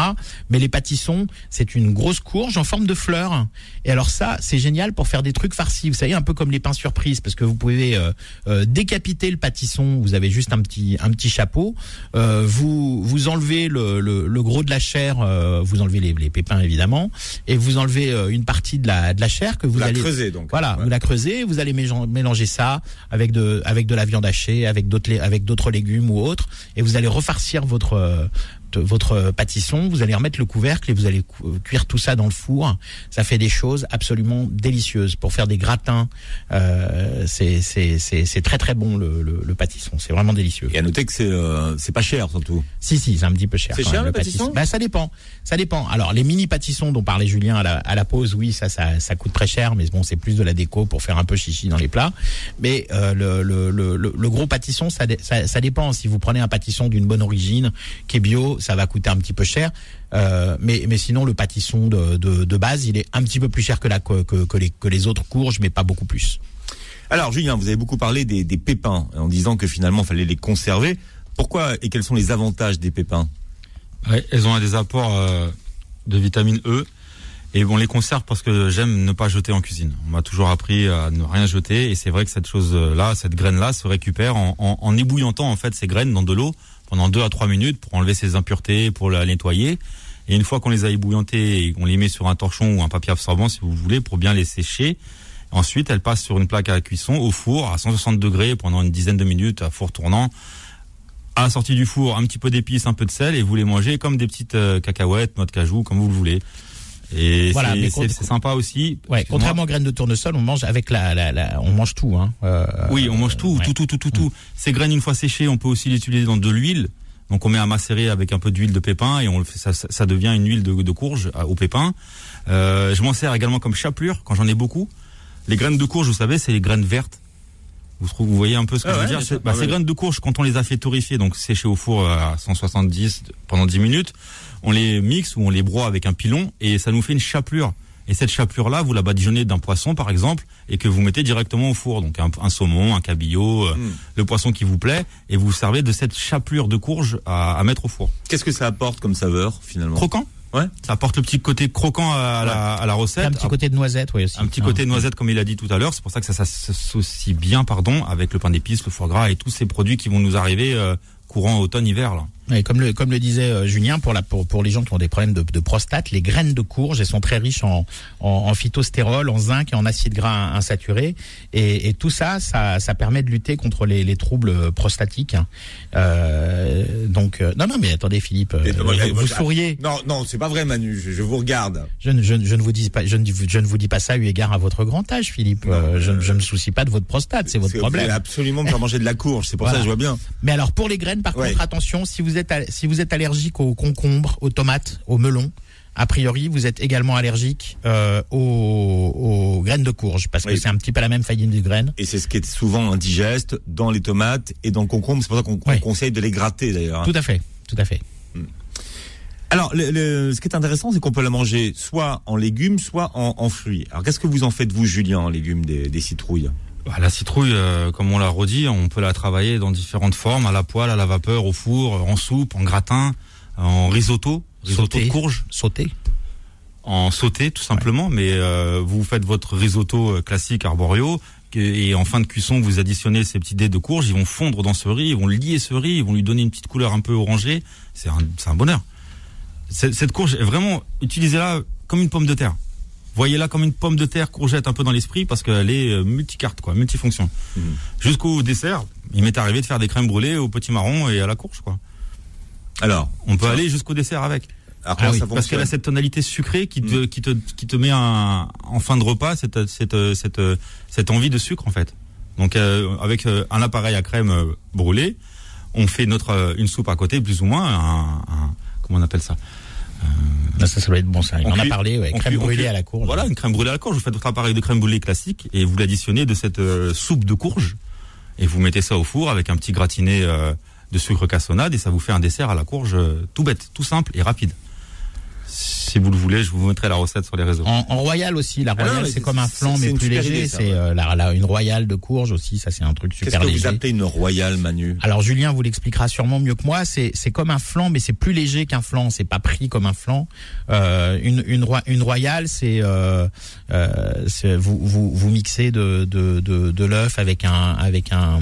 Mais les pâtissons, c'est une grosse courge en forme de fleur. Et alors ça, c'est génial pour faire des trucs farcis. Vous savez, un peu comme les pains surprises, parce que vous pouvez euh, euh, décapiter le pâtisson. Vous avez juste un petit un petit chapeau. Euh, vous vous enlevez le, le, le gros de la chair. vous enlevez les, les pépins évidemment, et vous enlevez une partie de la de la chair que vous, Vous la allez creusez, donc. Voilà, Ouais. vous la creusez. Vous allez mélan- mélanger ça avec de avec de la viande hachée, avec d'autres avec d'autres légumes ou autres, et vous allez refarcir votre votre pâtisson, vous allez remettre le couvercle et vous allez cuire tout ça dans le four. Ça fait des choses absolument délicieuses. Pour faire des gratins, euh, c'est c'est c'est c'est très très bon le, le, le pâtisson. C'est vraiment délicieux. Et à noter que c'est euh, c'est pas cher surtout. Si si, c'est un petit peu cher. C'est cher, même, le pâtisson Bah ça dépend, ça dépend. Alors les mini pâtissons dont parlait Julien à la, à la pause, oui, ça, ça ça coûte très cher, mais bon c'est plus de la déco pour faire un peu chichi dans les plats. Mais euh, le, le, le, le- gros pâtisson, ça, ça ça dépend. Si vous prenez un pâtisson d'une bonne origine, qui est bio, ça va coûter un petit peu cher. Euh, mais mais sinon le pâtisson de, de, de base, il est un petit peu plus cher que la que, les que les autres courges, mais pas beaucoup plus. Alors Julien, vous avez beaucoup parlé des, des pépins en disant que finalement il fallait les conserver. Pourquoi et quels sont les avantages des pépins? Ouais, elles ont des apports euh, de vitamine E. Et on les conserve parce que j'aime ne pas jeter en cuisine. On m'a toujours appris à ne rien jeter. Et c'est vrai que cette chose-là, cette graine-là, se récupère en, en, en ébouillantant en fait ces graines dans de l'eau pendant deux à trois minutes pour enlever ses impuretés, pour la nettoyer. Et une fois qu'on les a ébouillantées, on les met sur un torchon ou un papier absorbant si vous voulez pour bien les sécher. Ensuite, elles passent sur une plaque à cuisson au four à 160 degrés pendant une dizaine de minutes à four tournant à la sortie du four, un petit peu d'épices, un peu de sel, et vous les mangez comme des petites euh, cacahuètes, noix de cajou, comme vous le voulez. Et Voilà, c'est- sympa aussi. Ouais, contrairement aux graines de tournesol, on mange avec la, la, la on mange tout. Hein. Euh, Oui, on mange tout, ouais. tout, tout, tout, tout, tout. Ces graines, une fois séchées, on peut aussi les utiliser dans de l'huile. Donc on met à macérer avec un peu d'huile de pépin et on le fait, ça, ça devient une huile de, de courge à- au pépin. Euh, je m'en sers également comme chapelure quand j'en ai beaucoup. Les graines de courge, vous savez, c'est les graines vertes. Vous, trouvez- vous voyez un peu ce que Ah je veux ouais, dire bah, Ah Ces ouais. graines de courge, quand on les a fait torréfier, donc sécher au four à 170 pendant 10 minutes, on les mixe ou on les broie avec un pilon et ça nous fait une chapelure. Et cette chapelure-là, vous la badigeonnez d'un poisson, par exemple, et que vous mettez directement au four. Donc un, un saumon, un cabillaud, euh, Mm. le poisson qui vous plaît, et vous servez de cette chapelure de courge à, à mettre au four. Qu'est-ce que ça apporte comme saveur finalement? Croquant Ouais. Ça apporte le petit côté croquant à, la, à recette. un petit côté de noisette, oui aussi. Un petit côté noisette, comme il a dit tout à l'heure. C'est pour ça que ça s'associe bien, pardon, avec le pain d'épices, le foie gras et tous ces produits qui vont nous arriver euh, courant automne-hiver. là. Et comme le comme le disait euh, Julien, pour la pour, pour les gens qui ont des problèmes de, de prostate, les graines de courge, elles sont très riches en, en, en phytostérol, en zinc et en acide gras insaturé, et, et tout ça, ça, ça permet de lutter contre les, les troubles prostatiques. Euh, donc euh, non non mais attendez Philippe, euh, vous, vous souriez. Non, non, c'est pas vrai, Manu. Je, je vous regarde. Je, ne- je, je ne vous dis pas je ne, je ne vous dis pas ça eu égard à votre grand âge, Philippe. Euh, je, ne- me soucie pas de votre prostate, c'est votre Vous problème. voulez absolument me faire manger de la courge. C'est pour Voilà. ça que je vois bien. Mais alors pour les graines, par Ouais. contre, attention, si vous êtes si vous êtes allergique aux concombres, aux tomates, aux melons, a priori vous êtes également allergique euh, aux, aux graines de courge parce que Oui. c'est un petit peu la même famille de graines. Et c'est ce qui est souvent indigeste dans les tomates et dans le concombre. C'est pour ça qu'on conseille de les gratter d'ailleurs. hein. Tout à fait, tout à fait. Alors, le, le- ce qui est intéressant, c'est qu'on peut la manger soit en légumes, soit en, en fruits. Alors, qu'est-ce que vous en faites, vous, Julien, en légumes des, des citrouilles? La citrouille, euh, comme on l'a redit, on peut la travailler dans différentes formes, à la poêle, à la vapeur, au four, en soupe, en gratin, en risotto, risotto Sauté. de courge, Sauter. en sauté tout simplement. Mais euh, vous faites votre risotto euh, classique arborio et en fin de cuisson, vous additionnez ces petits dés de courge, ils vont fondre dans ce riz, ils vont lier ce riz, ils vont lui donner une petite couleur un peu orangée. C'est un, un bonheur. Cette, cette courge est vraiment utilisez-la comme une pomme de terre. Voyez-la comme une pomme de terre courgette un peu dans l'esprit parce qu'elle est euh, multicarte, quoi, multifonction. Mhm. Jusqu'au dessert, il m'est arrivé de faire des crèmes brûlées au petit marron et à la courge, quoi. Alors, On peut aller jusqu'au dessert avec. alors Ah oui, Parce qu'elle a cette tonalité sucrée qui te, qui te, qui te met un, en fin de repas cette, cette, cette, cette envie de sucre en fait. Donc euh, avec euh, un appareil à crème euh, brûlée, on fait notre une soupe à côté plus ou moins, un, un- comment on appelle ça? Ah, ça, ça doit être bon ça. Il On m'en a parlé, ouais. Crème cuit- brûlée cuit- à la courge. Voilà, une crème brûlée à la courge. Vous faites votre appareil de crème brûlée classique et vous l'additionnez de cette euh, soupe de courge et vous mettez ça au four avec un petit gratiné euh, de sucre cassonade et ça vous fait un dessert à la courge euh, tout bête, tout simple et rapide. Si vous le voulez, je vous mettrai la recette sur les réseaux. En, en royal aussi, la Ah royale c'est comme un flan mais plus léger. C'est euh, la, la- une royale de courge aussi, ça c'est un truc Qu'est-ce super que léger. vous appelez une royale, Manu? Alors Julien vous l'expliquera sûrement mieux que moi. C'est c'est comme un flan, mais c'est plus léger qu'un flan. C'est pas pris comme un flan. Euh, une une, royale, c'est euh, euh, vous, vous vous mixez de de de, de l'œuf avec un avec un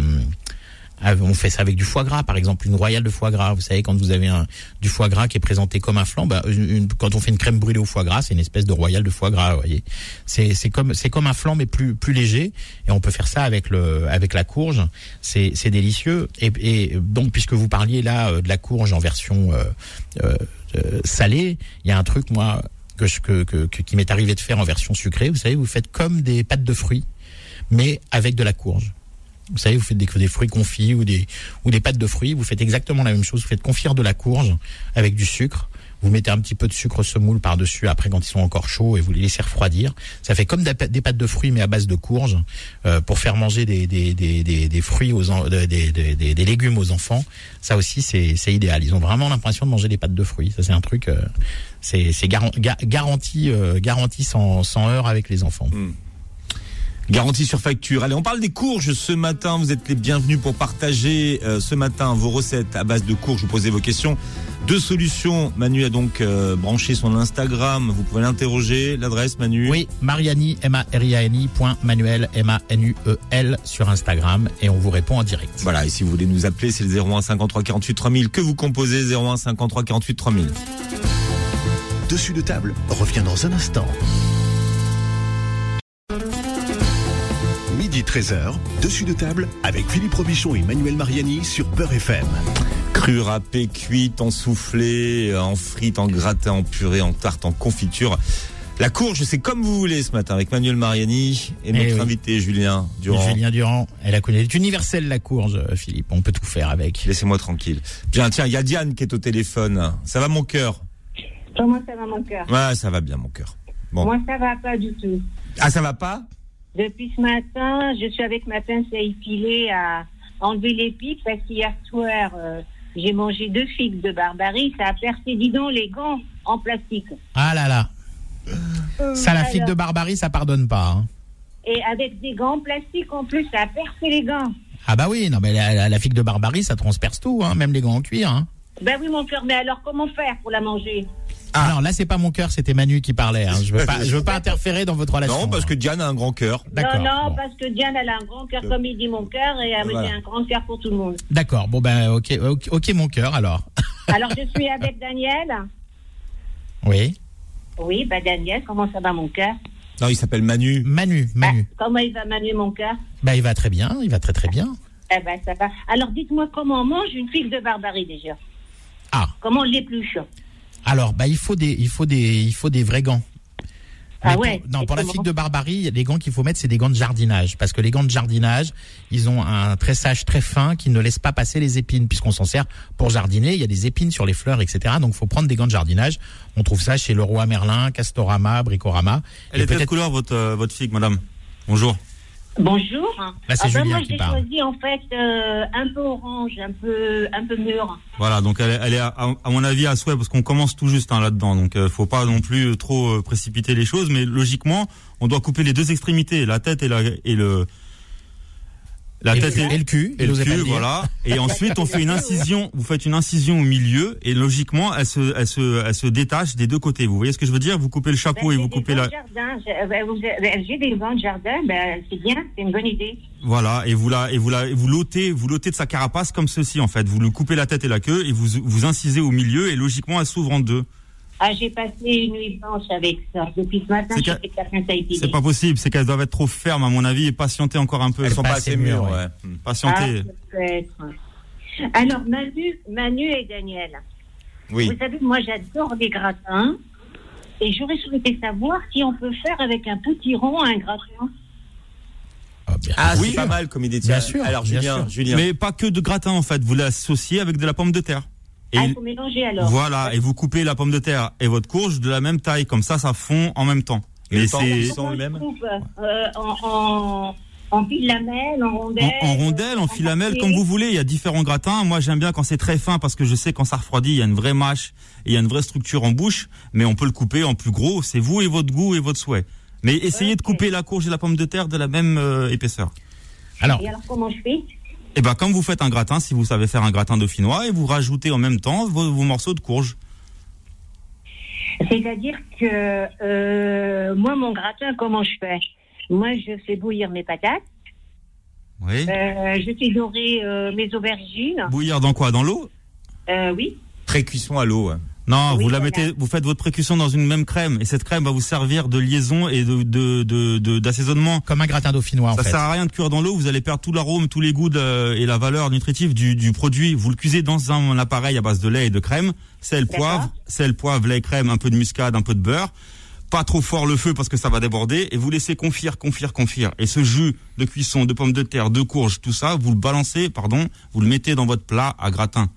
on fait ça avec du foie gras, par exemple, une royale de foie gras. Vous savez, quand vous avez un, du foie gras qui est présenté comme un flan, bah, une- quand on fait une crème brûlée au foie gras, c'est une espèce de royale de foie gras. Vous voyez, c'est c'est comme c'est comme un flan mais plus plus léger. Et on peut faire ça avec le avec la courge. C'est c'est délicieux. Et, et donc, puisque vous parliez là euh, de la courge en version euh, euh, euh, salée, il y a un truc moi que je que, que, que- qui m'est arrivé de faire en version sucrée. Vous savez, vous faites comme des pâtes de fruits, mais avec de la courge. Vous savez, vous faites des, fruits confits ou des, ou des pâtes de fruits. Vous faites exactement la même chose. Vous faites confire de la courge avec du sucre. Vous mettez un petit peu de sucre semoule par-dessus après quand ils sont encore chauds et vous les laissez refroidir. Ça fait comme des pâtes de fruits mais à base de courge euh, pour faire manger des, des, des, des, fruits aux des, des, légumes aux enfants. Ça aussi c'est c'est idéal. Ils ont vraiment l'impression de manger des pâtes de fruits. Ça c'est un truc euh, c'est c'est garan- ga- garanti euh, garanti sans sans heurts avec les enfants. Garantie sur facture. Allez, on parle des courges ce matin. Vous êtes les bienvenus pour partager euh, ce matin vos recettes à base de courges. Vous posez vos questions. Deux solutions. Manu a donc euh, branché son Instagram. Vous pouvez l'interroger. L'adresse, Manu Oui, Mariani, M-A-R-I-A-N-I, point Manuel, M-A-N-U-E-L sur Instagram et on vous répond en direct. Voilà, et si vous voulez nous appeler, c'est le 01 53 48 3000 que vous composez 01 53 48 3000. Dessus de table revient dans un instant. Midi 13h, dessus de table avec Philippe Robichon et Manuel Mariani sur Peur FM. Cru, râpé, cuite, en soufflé, euh, en frite, en gratin, en purée, en tarte, en confiture. La courge, c'est comme vous voulez ce matin avec Manuel Mariani et notre oui. invité Julien Durand. Julien Durand, elle a connu. Elle est universelle la courge, euh, Philippe. On peut tout faire avec. Laissez-moi tranquille. Bien, tiens, il y a Diane qui est au téléphone. Ça va mon cœur Comment ça va mon cœur? Ouais, ça va bien mon cœur. Bon. Moi ça va pas du tout. Ah, ça va pas? Depuis ce matin, je suis avec ma pince à épiler à enlever les pics parce qu'hier soir, euh, j'ai mangé deux figues de barbarie. Ça a percé, dis donc, les gants en plastique. Ah là là. Ça, la figue Alors, de barbarie, ça pardonne pas. hein. Et avec des gants en plastique en plus, ça a percé les gants. Ah bah oui, non mais la, la, la figue de barbarie, ça transperce tout, hein, même les gants en cuir. Hein. Ben oui mon cœur, mais alors comment faire pour la manger? Ah. Non, là c'est pas mon cœur, c'était Manu qui parlait. Hein. Je veux pas, je veux pas interférer dans votre relation. Non, parce que. Diane a un grand cœur. D'accord. Non, non, bon. parce que Diane, elle a un grand cœur comme il dit mon cœur et elle Voilà. a un grand cœur pour tout le monde. D'accord. Bon ben ok, ok, ok, mon cœur alors. Alors je suis avec Daniel. oui. Oui, ben Daniel, comment ça va mon cœur? Non, il s'appelle Manu. Manu, Manu. Ah, Comment il va Manu mon cœur? Bah il va très bien, il va très très bien. Eh ben, ça va. Alors, dites-moi comment on mange une figue de barbarie déjà. Ah. Comment on l'épluche? Alors, bah, il faut des, il faut des, il faut des vrais gants. Ah Mais pour- ouais, non, pour la figue de barbarie, les gants qu'il faut mettre, c'est des gants de jardinage. Parce que les gants de jardinage, ils ont un tressage très fin qui ne laisse pas passer les épines, puisqu'on s'en sert pour jardiner. Il y a des épines sur les fleurs, etc. Donc, faut prendre des gants de jardinage. On trouve ça chez Leroy Merlin, Castorama, Bricorama. Elle Et est de quelle couleur votre euh, votre figue, madame? Bonjour. Bonjour. Là, c'est Ah ben, Julien moi, qui j'ai parle. choisi en fait euh, un peu orange, un peu, un peu mûr. Voilà, donc elle, est- elle est à, à mon avis à souhait parce qu'on commence tout juste hein, là-dedans, donc euh, faut pas non plus euh, trop euh, précipiter les choses, mais logiquement on doit couper les deux extrémités, la tête et la et le la et, tête le, et le cul, et le cul, voilà. Et ensuite, on fait une incision. Vous faites une incision au milieu, et logiquement, elle se, elle se, elle se détache des deux côtés. Vous voyez ce que je veux dire? Vous coupez le chapeau Ben, et vous coupez la. J'ai euh, ben, vous- ben, j'ai des gants de jardin, ben, c'est bien, c'est une bonne idée. Voilà, et vous la, et vous la, et vous l'ôtez, vous l'ôtez de sa carapace comme ceci en fait. Vous lui coupez la tête et la queue, et vous, vous incisez au milieu, et logiquement, elle s'ouvre en deux. Ah, j'ai passé une nuit blanche avec ça. Depuis ce matin, C'est je à épiler. C'est pas possible, c'est qu'elles doivent être trop fermes à mon avis et patienter encore un peu. Elles sont pas assez mûres, mûres, ouais. Hmm. Ah, Patienter. peut-être. Alors, Manu, Manu et Daniel. Oui. Vous savez, moi, j'adore les gratins. Et j'aurais souhaité savoir si on peut faire avec un potiron un gratin. Ah, bien Ah, sûr. c'est pas mal comme idée. Bien sûr, Alors bien Julien, sûr. Julien. Mais pas que de gratin en fait. Vous l'associez avec de la pomme de terre. Et ah, il faut mélanger alors. voilà, et vous coupez la pomme de terre et votre courge de la même taille, comme ça, ça fond en même temps. Et Mais c'est sont eux-mêmes? Coupe euh, en, en, en filamelle, en rondelle. en, en filamelle, comme vous voulez. Il y a différents gratins. Moi, j'aime bien quand c'est très fin parce que je sais quand ça refroidit, il y a une vraie mâche et il y a une vraie structure en bouche. Mais on peut le couper en plus gros. C'est vous et votre goût et votre souhait. Mais essayez de couper la courge et la pomme de terre de la même euh, épaisseur. Alors, Et alors, comment je fais? Et ben, comme vous faites un gratin, si vous savez faire un gratin dauphinois, et vous rajoutez en même temps vos, vos morceaux de courge. C'est-à-dire que euh, moi, mon gratin, comment je fais? Moi, je fais bouillir mes patates. Oui. Euh, je fais dorer euh, mes aubergines. Bouillir dans quoi? Dans l'eau? Euh, oui. Pré-cuisson à l'eau. hein. Non, Oui, vous la voilà. mettez, vous faites votre précussion dans une même crème, et cette crème va vous servir de liaison et de de de- de- d'assaisonnement. comme un gratin dauphinois en Ça fait. sert à rien de cuire dans l'eau, vous allez perdre tout l'arôme, tous les goûts de- et la valeur nutritive du, du produit. Vous le cuisez dans un, appareil à base de lait et de crème, sel, poivre, sel, poivre, lait, crème, un peu de muscade, un peu de beurre. Pas trop fort le feu parce que ça va déborder et vous laissez confire, confire, confire. Et ce jus de cuisson, de pommes de terre, de courge, tout ça, vous le balancez, pardon, vous le mettez dans votre plat à gratin.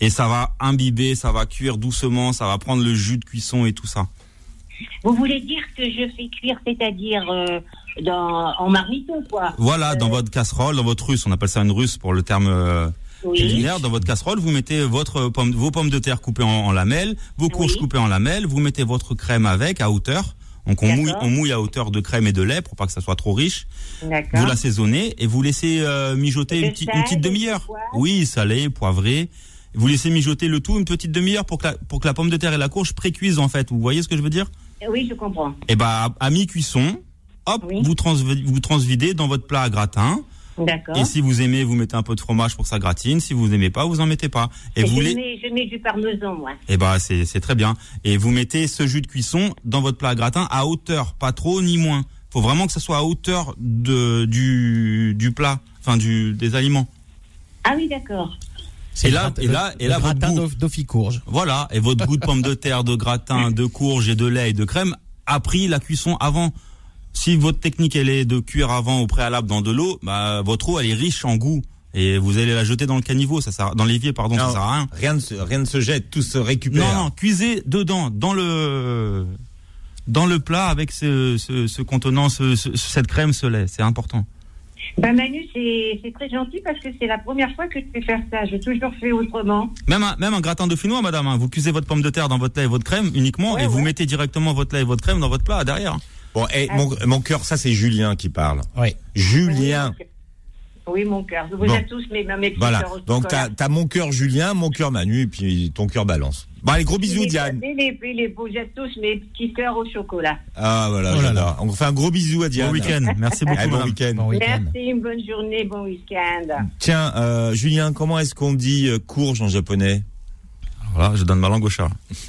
Et ça va imbiber, ça va cuire doucement, ça va prendre le jus de cuisson et tout ça. Vous voulez dire que je fais cuire, c'est-à-dire euh, dans, en marmiton, quoi Voilà, dans votre casserole, dans votre russe, on appelle ça une russe pour le terme euh, Oui. culinaire. Dans votre casserole, vous mettez votre pomme, vos pommes de terre coupées en, en lamelles, vos courges Oui. coupées en lamelles, vous mettez votre crème avec à hauteur. Donc on mouille, D'accord. on mouille à hauteur de crème et de lait pour pas que ça soit trop riche. Vous l'assaisonnez et vous laissez euh, mijoter une, une petite demi-heure. Oui, salé, poivré. Vous laissez mijoter le tout une petite demi-heure pour que la, pour que la pomme de terre et la courge précuisent en fait. Vous voyez ce que je veux dire? Oui, je comprends. Et ben à mi-cuisson, hop, Oui. vous, transv- vous transvidez dans votre plat à gratin. D'accord. Et si vous aimez, vous mettez un peu de fromage pour que ça gratine. Si vous n'aimez pas, vous en mettez pas. Et Et vous je, les... mets, je mets du parmesan, moi. Eh ben c'est c'est très bien. Et vous mettez ce jus de cuisson dans votre plat à gratin à hauteur, pas trop ni moins. Faut vraiment que ça soit à hauteur de du du plat, enfin du des aliments. Ah oui, d'accord. Et là- et là- et là, votre gratin goût. d'Of- d'Ophicourge. Voilà. Et votre goût de pomme de terre, de gratin, de courge et de lait et de crème a pris la cuisson avant. Si votre technique elle est de cuire avant au préalable dans de l'eau, bah votre eau elle est riche en goût et vous allez la jeter dans le caniveau, ça sert dans l'évier pardon, ça sert à rien. Rien ne se, rien ne se jette, tout se récupère. Non, non, cuisez dedans, dans le dans le plat avec ce, ce, ce contenant, ce, ce- cette crème, ce lait. C'est important. Ben Manu, c'est c'est très gentil parce que c'est la première fois que je fais faire ça. J'ai toujours fait autrement. Même un, même un gratin dauphinois, madame. hein. Vous cuisez votre pomme de terre dans votre lait et votre crème uniquement, Ouais, et vous mettez directement votre lait et votre crème dans votre plat derrière. Bon, et mon, mon cœur, ça c'est Julien qui parle. Oui. Julien. Oui, mon cœur. Vous Bon. êtes tous mes, mes petits Voilà. Donc t'as as mon cœur Julien, mon cœur Manu, et puis ton cœur balance. Bon, allez, gros bisous les- Diane. les, les, êtes tous mes petits cœurs au chocolat. Ah voilà, Oh là. On fait un gros bisou à Diane. Bon week-end. Merci beaucoup, Eh, bon week-end. Bon. Merci, une bonne journée, bon week-end. Tiens, euh, Julien, comment est-ce qu'on dit euh, courge en japonais? Voilà, je donne ma langue au chat.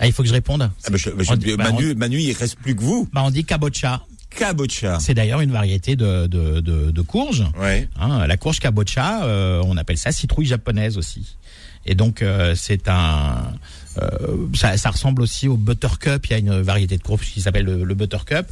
Ah, il faut que je réponde. ah, bah, je- bah, je- On dit- bah, Manu, Manu, il reste plus que vous. Bah, on dit kabocha. Kabocha. C'est d'ailleurs une variété de, de, de, de courge. Ouais. Hein, la courge kabocha, euh, on appelle ça citrouille japonaise aussi. Et donc euh, c'est un, euh, ça, ça ressemble aussi au buttercup. Il y a une variété de courge qui s'appelle le, le buttercup.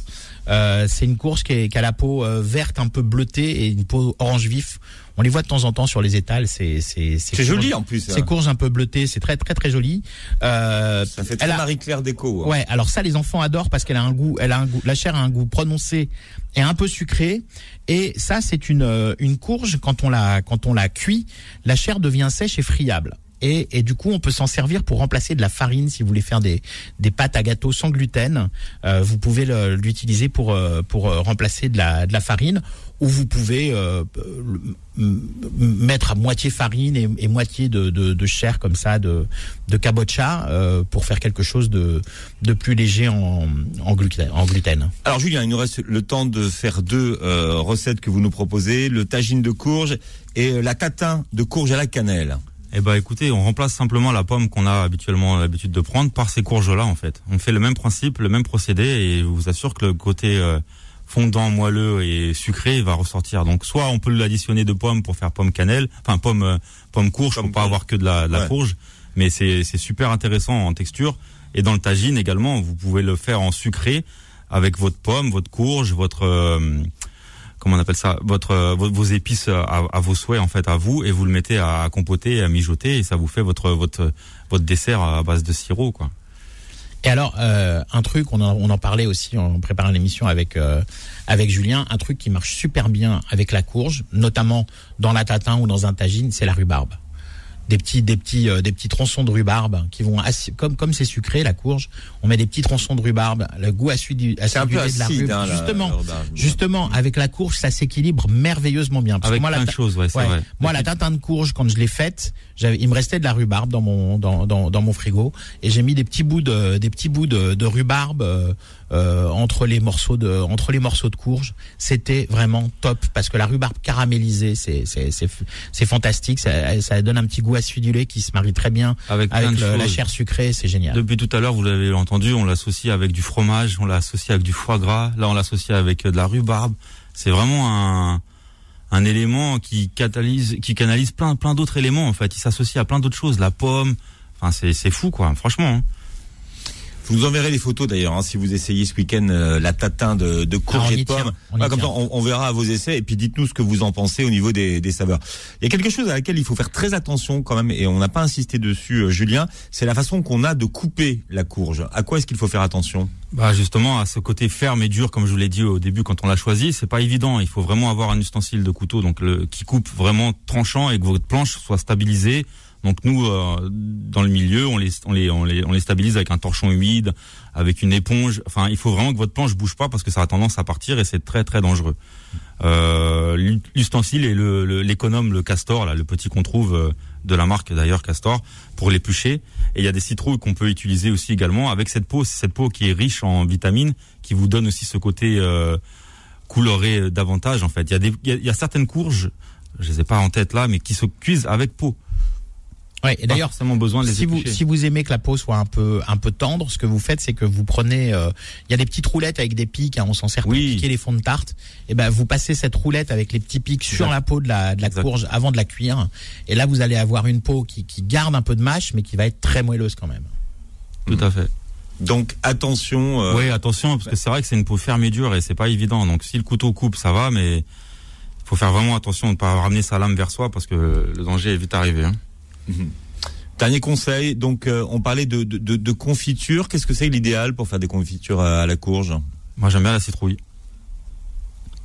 Euh, c'est une courge qui, est, qui a la peau euh, verte un peu bleutée et une peau orange vif. On les voit de temps en temps sur les étals. C'est c'est C'est joli en plus. Ces hein. courges un peu bleutées, c'est très très très joli. Euh, Ça fait très elle a- Marie-Claire Déco. hein. Ouais, alors ça, les enfants adorent parce qu'elle a un goût, elle a un goût, la chair a un goût prononcé et un peu sucré. Et ça, c'est une une courge quand on la quand on la cuit, la chair devient sèche et friable. Et, du coup, on peut s'en servir pour remplacer de la farine si vous voulez faire des, des pâtes à gâteau sans gluten. Euh, vous pouvez l'utiliser pour euh, pour euh, remplacer de la de la farine, ou vous pouvez mettre à moitié farine et, moitié de, de, chair comme ça de de kabocha euh, pour faire quelque chose de de plus léger en en gluten. En gluten. Alors Julien, il nous reste le temps de faire deux recettes que vous nous proposez, le tagine de courge et la tatin de courge à la cannelle. Eh ben, écoutez, on remplace simplement la pomme qu'on a habituellement l'habitude de prendre par ces courges-là, en fait. On fait le même principe, le même procédé, et je vous assure que le côté euh, fondant, moelleux et sucré va ressortir. Donc, soit on peut l'additionner de pommes pour faire pomme cannelle, enfin pomme euh, pomme courge Pomme pour pas avoir que de la, de la Ouais. courge, mais c'est c'est super intéressant en texture. Et dans le tagine également, vous pouvez le faire en sucré avec votre pomme, votre courge, votre euh, comment on appelle ça, votre euh, vos, épices à, à vos souhaits en fait, à vous, et vous le mettez à compoter, à mijoter, et ça vous fait votre votre votre dessert à base de sirop, quoi. Et alors, euh, un truc, on en, on en parlait aussi en préparant l'émission avec euh, avec Julien, un truc qui marche super bien avec la courge, notamment dans la tatin ou dans un tagine, c'est la rhubarbe. Des petits, des petits, euh, des petits tronçons de rhubarbe qui vont comme comme c'est sucré la courge, on met des petits tronçons de rhubarbe, le goût un peu acidulé de la acide, rhubarbe. hein, justement, la justement, avec la courge, ça s'équilibre merveilleusement bien. Parce Avec que moi, la plein de ta- choses, ouais, c'est Ouais. vrai. Moi, la tatin de courge, quand je l'ai faite, j'avais, il me restait de la rhubarbe dans mon dans, dans, dans mon frigo et j'ai mis des petits bouts de des petits bouts de, de rhubarbe euh, entre les morceaux de entre les morceaux de courge. C'était vraiment top parce que la rhubarbe caramélisée, c'est c'est c'est c'est fantastique. Ça, ça donne un petit goût acidulé qui se marie très bien Avec avec le- la chair sucrée. C'est génial. Depuis tout à l'heure, vous l'avez entendu, on l'associe avec du fromage, on l'associe avec du foie gras, là on l'associe avec euh, de la rhubarbe. C'est vraiment un, un élément qui catalyse, qui canalise plein, plein d'autres éléments en fait. Il s'associe à plein d'autres choses, la pomme. Enfin, c'est, c'est fou quoi, franchement. hein. Vous nous enverrez les photos d'ailleurs, hein, si vous essayez ce week-end euh, la tatin de, de courge Ah, et de pomme. on comme ça, on, on verra vos essais et puis dites-nous ce que vous en pensez au niveau des, des saveurs. Il y a quelque chose à laquelle il faut faire très attention quand même et on n'a pas insisté dessus, euh, Julien. C'est la façon qu'on a de couper la courge. À quoi est-ce qu'il faut faire attention? Bah justement à ce côté ferme et dur, comme je vous l'ai dit au début quand on l'a choisi, c'est pas évident. Il faut vraiment avoir un ustensile de couteau donc le, qui coupe vraiment tranchant et que votre planche soit stabilisée. Donc nous euh, dans le milieu, on les, on les on les on les stabilise avec un torchon humide, avec une éponge. Enfin, il faut vraiment que votre planche bouge pas parce que ça a tendance à partir et c'est très très dangereux. Euh, l'u- L'ustensile est le le- l'économe, le, castor, là, le petit qu'on trouve euh, de la marque d'ailleurs castor pour l'éplucher. Et il y a des citrouilles qu'on peut utiliser aussi également avec cette peau, cette peau qui est riche en vitamines, qui vous donne aussi ce côté euh, coloré euh, davantage en fait. Il y a des y a, y a certaines courges, je les ai pas en tête là, mais qui se cuisent avec peau. Ouais, et d'ailleurs, forcément besoin de les si vous si vous aimez que la peau soit un peu un peu tendre, ce que vous faites, c'est que vous prenez, euh, il y a des petites roulettes avec des pics, hein, on s'en sert pour Oui. piquer les fonds de tarte. Et ben vous passez cette roulette avec les petits pics sur la peau de la de la Exact. courge avant de la cuire. Et là vous allez avoir une peau qui qui garde un peu de mâche, mais qui va être très moelleuse quand même. Tout à fait. Donc attention. euh, Oui, attention, parce que c'est vrai que c'est une peau ferme et dure et c'est pas évident. Donc si le couteau coupe, ça va, mais il faut faire vraiment attention de ne pas ramener sa lame vers soi parce que le danger est vite arrivé. hein. Dernier conseil. Donc euh, on parlait de, de, de, de confiture. Qu'est-ce que c'est l'idéal pour faire des confitures à, à la courge? Moi j'aime bien la citrouille.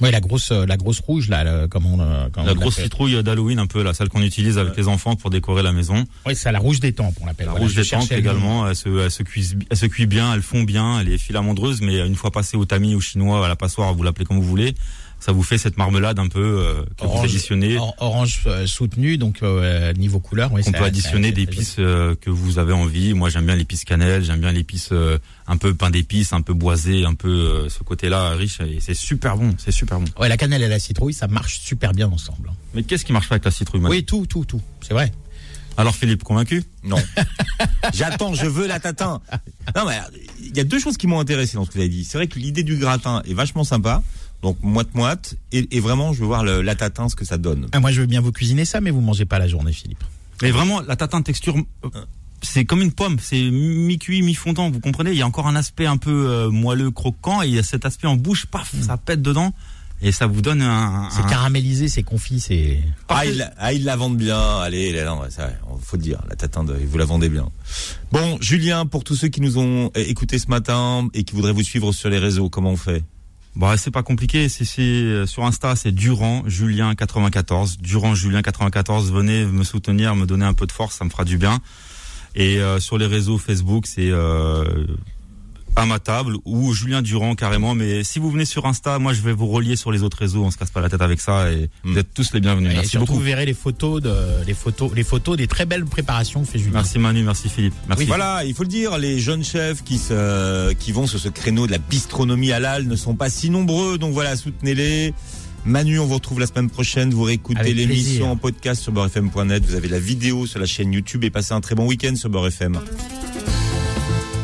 Oui, la grosse euh, la grosse rouge là, le- comme on euh, comme La on grosse citrouille d'Halloween un peu, là, celle qu'on utilise avec les enfants pour décorer la maison. Oui, c'est la rouge des tempes, on l'appelle. La Voilà, rouge des tempes également, elle se, elle, se cuise, elle se cuit bien, elle fond bien, elle est filamentreuse, mais une fois passée au tamis, au chinois, à la passoire, vous l'appelez comme vous voulez, ça vous fait cette marmelade un peu euh, que vous Orange- additionnez. or- orange euh, soutenu, donc euh, niveau couleur. Oui, On peut additionner d'épices euh, que vous avez envie. Moi, j'aime bien l'épice cannelle, j'aime bien l'épice euh, un peu pain d'épices, un peu boisé, un peu euh, ce côté-là riche. Et c'est super bon, c'est super bon. Ouais, la cannelle et la citrouille, ça marche super bien ensemble. hein. Mais qu'est-ce qui marche pas avec la citrouille Manu Oui, tout, tout, tout. C'est vrai. Alors Philippe, convaincu? Non. J'attends, je veux la tatin. Non, mais il y a deux choses qui m'ont intéressé dans ce que vous avez dit. C'est vrai que l'idée du gratin est vachement sympa. Donc moite-moite. Et, et vraiment, je veux voir le, la tatin, ce que ça donne. Ah, moi, je veux bien vous cuisiner ça, mais vous mangez pas la journée, Philippe. Mais vraiment, la tatin de texture, euh, c'est comme une pomme, c'est mi-cuit, mi-fondant, vous comprenez? Il y a encore un aspect un peu euh, moelleux, croquant, et il y a cet aspect en bouche, paf, ça pète dedans, et ça vous donne un... C'est un- caramélisé, c'est confit, c'est. Ah, ils, la- ah, ils la vendent bien. Allez, là, non, ça, faut le dire. La tatin, de, vous la vendez bien. Bon, Julien, pour tous ceux qui nous ont euh, écoutés ce matin et qui voudraient vous suivre sur les réseaux, comment on fait? Bah, c'est pas compliqué, c'est euh, sur Insta, c'est Durand Julien 94, Durand Julien 94, venez me soutenir, me donner un peu de force, ça me fera du bien. Et euh, sur les réseaux Facebook, c'est euh, à ma table ou Julien Durand carrément. Mais si vous venez sur Insta, moi je vais vous relier sur les autres réseaux. On se casse pas la tête avec ça et Mm. vous êtes tous les bienvenus. Et Merci surtout, beaucoup. vous verrez les photos de, les photos, les photos des très belles préparations que fait Julien. Merci Manu, merci Philippe. Merci. Voilà, il faut le dire, les jeunes chefs qui se, qui vont sur ce créneau de la bistronomie halal ne sont pas si nombreux, donc voilà, soutenez-les. Manu, on vous retrouve la semaine prochaine. Vous réécoutez l'émission en podcast sur beurrefm.net. Vous avez la vidéo sur la chaîne YouTube et passez un très bon week-end sur Beurre FM.